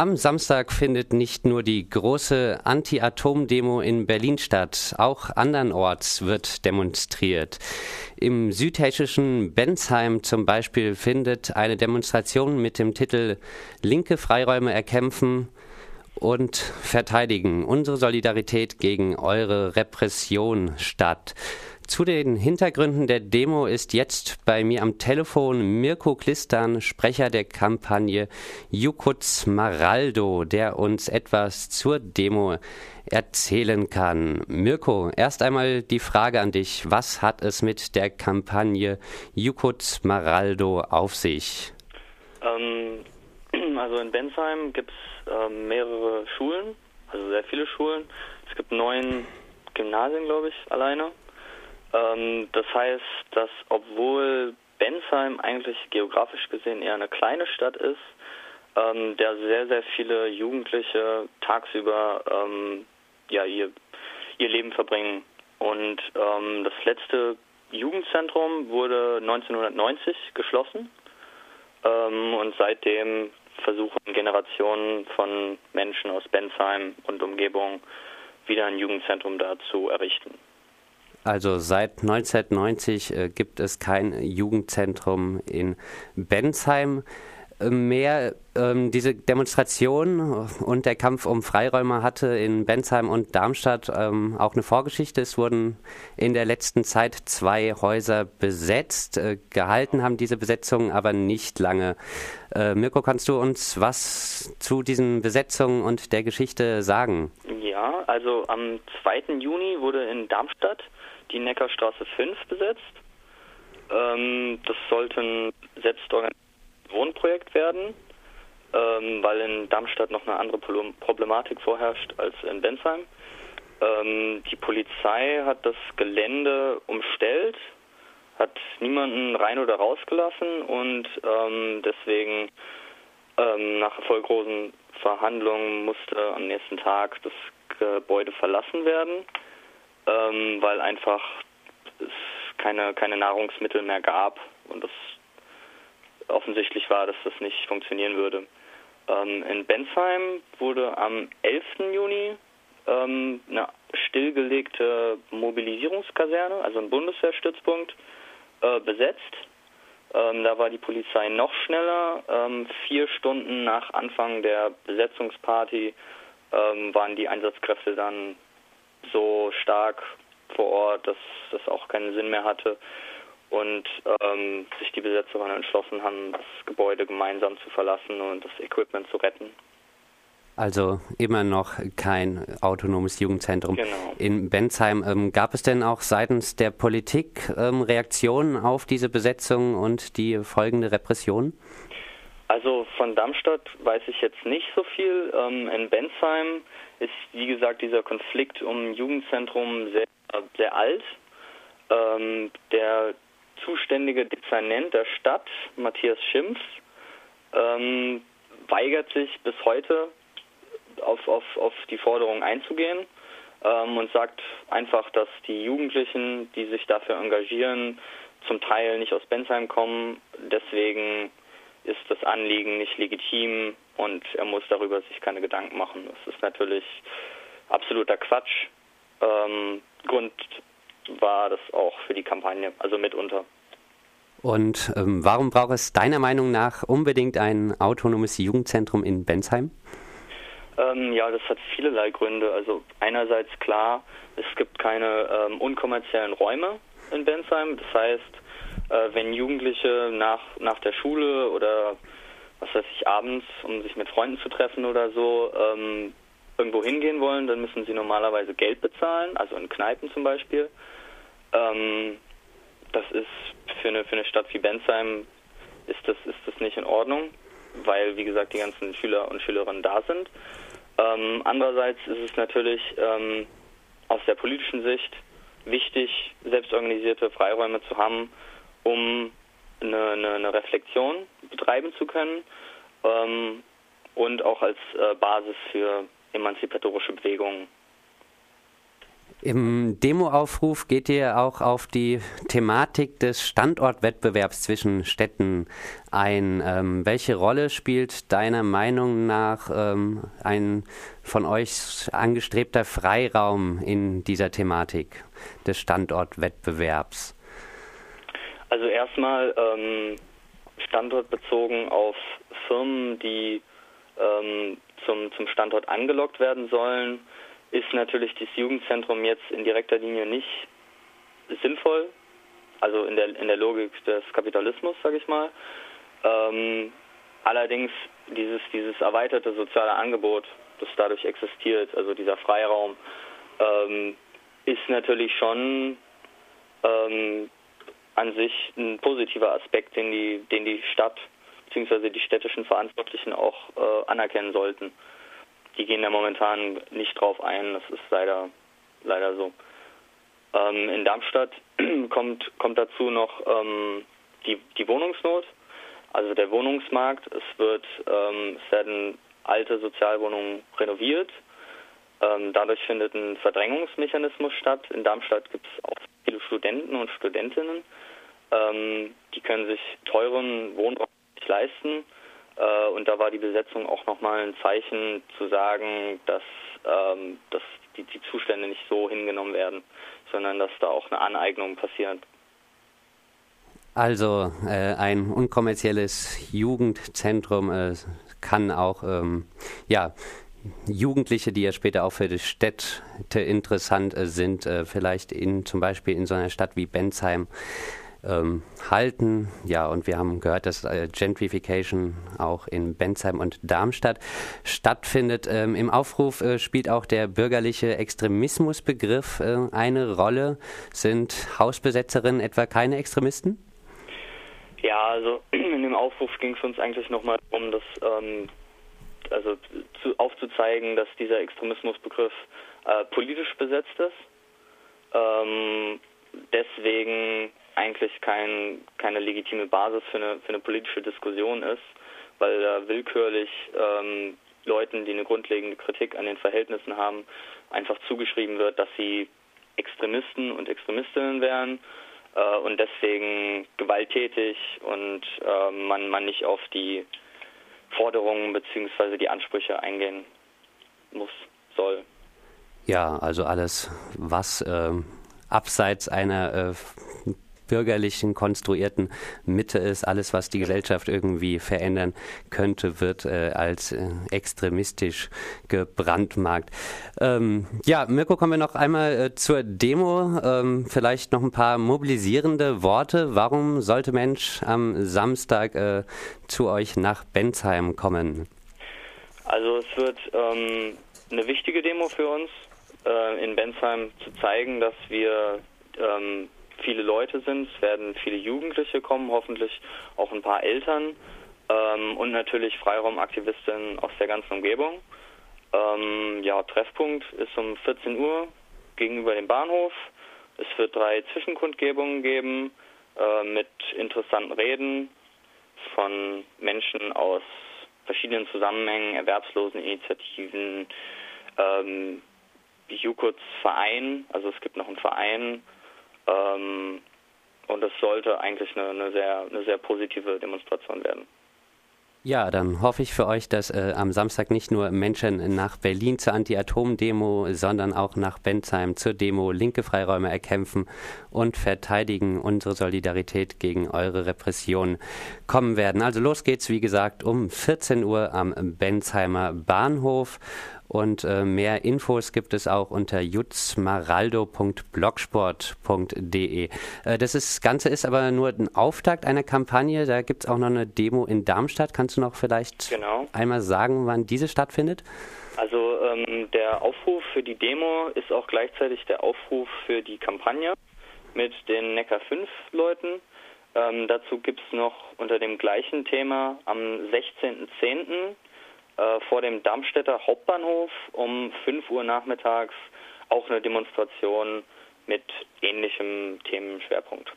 Am Samstag findet nicht nur die große Anti-Atom-Demo in Berlin statt, auch andernorts wird demonstriert. Im südhessischen Bensheim zum Beispiel findet eine Demonstration mit dem Titel Linke Freiräume erkämpfen und verteidigen unsere Solidarität gegen eure Repression statt. Zu den Hintergründen der Demo ist jetzt bei mir am Telefon Mirko Klistan, Sprecher der Kampagne Jukutz Maraldo, der uns etwas zur Demo erzählen kann. Mirko, erst einmal die Frage an dich. Was hat es mit der Kampagne Jukutz Maraldo auf sich? Ähm, also in Bensheim gibt es äh, mehrere Schulen, also sehr viele Schulen. Es gibt neun Gymnasien, glaube ich, alleine. Ähm, das heißt, dass obwohl Bensheim eigentlich geografisch gesehen eher eine kleine Stadt ist, ähm, der sehr, sehr viele Jugendliche tagsüber ähm, ja, ihr, ihr Leben verbringen. Und ähm, das letzte Jugendzentrum wurde 1990 geschlossen ähm, und seitdem versuchen Generationen von Menschen aus Bensheim und Umgebung wieder ein Jugendzentrum da zu errichten. Also seit 1990 äh, gibt es kein Jugendzentrum in Bensheim mehr. Ähm, diese Demonstration und der Kampf um Freiräume hatte in Bensheim und Darmstadt ähm, auch eine Vorgeschichte. Es wurden in der letzten Zeit zwei Häuser besetzt. Äh, gehalten haben diese Besetzungen aber nicht lange. Äh, Mirko, kannst du uns was zu diesen Besetzungen und der Geschichte sagen? Ja, also am 2. Juni wurde in Darmstadt die Neckarstraße 5 besetzt. Ähm, das sollte ein selbstorganisiertes Wohnprojekt werden, ähm, weil in Darmstadt noch eine andere Problematik vorherrscht als in Bensheim. Ähm, die Polizei hat das Gelände umstellt, hat niemanden rein oder rausgelassen und ähm, deswegen ähm, nach erfolglosen Verhandlungen musste am nächsten Tag das Gebäude verlassen werden ähm, weil einfach es keine, keine Nahrungsmittel mehr gab und es offensichtlich war, dass das nicht funktionieren würde. Ähm, in Bensheim wurde am 11. Juni ähm, eine stillgelegte Mobilisierungskaserne, also ein Bundeswehrstützpunkt, äh, besetzt. Ähm, da war die Polizei noch schneller. Ähm, vier Stunden nach Anfang der Besetzungsparty ähm, waren die Einsatzkräfte dann so stark vor Ort, dass das auch keinen Sinn mehr hatte und ähm, sich die Besetzer dann entschlossen haben, das Gebäude gemeinsam zu verlassen und das Equipment zu retten. Also immer noch kein autonomes Jugendzentrum. Genau. In Bensheim ähm, gab es denn auch seitens der Politik ähm, Reaktionen auf diese Besetzung und die folgende Repression? Also von Darmstadt weiß ich jetzt nicht so viel. Ähm, in Bensheim ist, wie gesagt, dieser Konflikt um Jugendzentrum sehr, sehr alt. Ähm, der zuständige Dezernent der Stadt, Matthias Schimpf, ähm, weigert sich bis heute auf, auf, auf die Forderung einzugehen ähm, und sagt einfach, dass die Jugendlichen, die sich dafür engagieren, zum Teil nicht aus Bensheim kommen. Deswegen ist das Anliegen nicht legitim und er muss darüber sich keine Gedanken machen. Das ist natürlich absoluter Quatsch. Ähm, Grund war das auch für die Kampagne, also mitunter. Und ähm, warum braucht es deiner Meinung nach unbedingt ein autonomes Jugendzentrum in Bensheim? Ähm, ja, das hat vielerlei Gründe. Also einerseits klar, es gibt keine ähm, unkommerziellen Räume in Bensheim. Das heißt, äh, wenn Jugendliche nach, nach der Schule oder was weiß ich, abends, um sich mit Freunden zu treffen oder so, ähm, irgendwo hingehen wollen, dann müssen sie normalerweise Geld bezahlen, also in Kneipen zum Beispiel. Ähm, das ist für eine, für eine Stadt wie Bensheim ist das, ist das nicht in Ordnung, weil, wie gesagt, die ganzen Schüler und Schülerinnen da sind. Ähm, andererseits ist es natürlich ähm, aus der politischen Sicht wichtig, selbstorganisierte Freiräume zu haben, um eine, eine, eine Reflexion betreiben zu können ähm, und auch als äh, Basis für emanzipatorische Bewegungen. Im Demoaufruf geht ihr auch auf die Thematik des Standortwettbewerbs zwischen Städten ein. Ähm, welche Rolle spielt deiner Meinung nach ähm, ein von euch angestrebter Freiraum in dieser Thematik des Standortwettbewerbs? Also erstmal ähm, standortbezogen auf Firmen, die ähm, zum, zum Standort angelockt werden sollen ist natürlich das Jugendzentrum jetzt in direkter Linie nicht sinnvoll, also in der, in der Logik des Kapitalismus, sage ich mal. Ähm, allerdings dieses, dieses erweiterte soziale Angebot, das dadurch existiert, also dieser Freiraum, ähm, ist natürlich schon ähm, an sich ein positiver Aspekt, den die, den die Stadt bzw. die städtischen Verantwortlichen auch äh, anerkennen sollten die gehen da momentan nicht drauf ein. Das ist leider, leider so. Ähm, in Darmstadt kommt, kommt dazu noch ähm, die, die Wohnungsnot, also der Wohnungsmarkt. Es, wird, ähm, es werden alte Sozialwohnungen renoviert. Ähm, dadurch findet ein Verdrängungsmechanismus statt. In Darmstadt gibt es auch viele Studenten und Studentinnen. Ähm, die können sich teuren Wohnraum leisten äh, und da war die Besetzung auch nochmal ein Zeichen zu sagen, dass, ähm, dass die, die Zustände nicht so hingenommen werden, sondern dass da auch eine Aneignung passiert. Also äh, ein unkommerzielles Jugendzentrum äh, kann auch ähm, ja, Jugendliche, die ja später auch für die Städte interessant äh, sind, äh, vielleicht in, zum Beispiel in so einer Stadt wie Bensheim ähm, halten. Ja, und wir haben gehört, dass äh, Gentrification auch in Bensheim und Darmstadt stattfindet. Ähm, Im Aufruf äh, spielt auch der bürgerliche Extremismusbegriff äh, eine Rolle. Sind Hausbesetzerinnen etwa keine Extremisten? Ja, also in dem Aufruf ging es uns eigentlich nochmal darum, das ähm, also zu, aufzuzeigen, dass dieser Extremismusbegriff äh, politisch besetzt ist. Ähm, deswegen eigentlich kein, keine legitime Basis für eine, für eine politische Diskussion ist, weil da willkürlich ähm, Leuten, die eine grundlegende Kritik an den Verhältnissen haben, einfach zugeschrieben wird, dass sie Extremisten und Extremistinnen wären äh, und deswegen gewalttätig und äh, man, man nicht auf die Forderungen bzw. die Ansprüche eingehen muss, soll. Ja, also alles, was äh, abseits einer äh, bürgerlichen, konstruierten Mitte ist. Alles, was die Gesellschaft irgendwie verändern könnte, wird äh, als äh, extremistisch gebrandmarkt. Ähm, ja, Mirko, kommen wir noch einmal äh, zur Demo. Ähm, vielleicht noch ein paar mobilisierende Worte. Warum sollte Mensch am Samstag äh, zu euch nach Bensheim kommen? Also es wird ähm, eine wichtige Demo für uns, äh, in Bensheim zu zeigen, dass wir ähm, viele Leute sind. Es werden viele Jugendliche kommen, hoffentlich auch ein paar Eltern ähm, und natürlich Freiraumaktivistinnen aus der ganzen Umgebung. Ähm, ja, Treffpunkt ist um 14 Uhr gegenüber dem Bahnhof. Es wird drei Zwischenkundgebungen geben äh, mit interessanten Reden von Menschen aus verschiedenen Zusammenhängen, Erwerbsloseninitiativen, ähm, Jukuts Verein, also es gibt noch einen Verein, ähm, und es sollte eigentlich eine, eine, sehr, eine sehr positive Demonstration werden. Ja, dann hoffe ich für euch, dass äh, am Samstag nicht nur Menschen nach Berlin zur Anti-Atom-Demo, sondern auch nach Bensheim zur Demo linke Freiräume erkämpfen und verteidigen unsere Solidarität gegen eure Repression kommen werden. Also los geht's, wie gesagt, um 14 Uhr am Bensheimer Bahnhof. Und äh, mehr Infos gibt es auch unter jutzmaraldo.blogsport.de. Äh, das ist, Ganze ist aber nur ein Auftakt einer Kampagne. Da gibt es auch noch eine Demo in Darmstadt. Kannst du noch vielleicht genau. einmal sagen, wann diese stattfindet? Also ähm, der Aufruf für die Demo ist auch gleichzeitig der Aufruf für die Kampagne mit den Neckar 5 Leuten. Ähm, dazu gibt es noch unter dem gleichen Thema am 16.10 äh, vor dem Darmstädter Hauptbahnhof um 5 Uhr nachmittags auch eine Demonstration mit ähnlichem Themenschwerpunkt.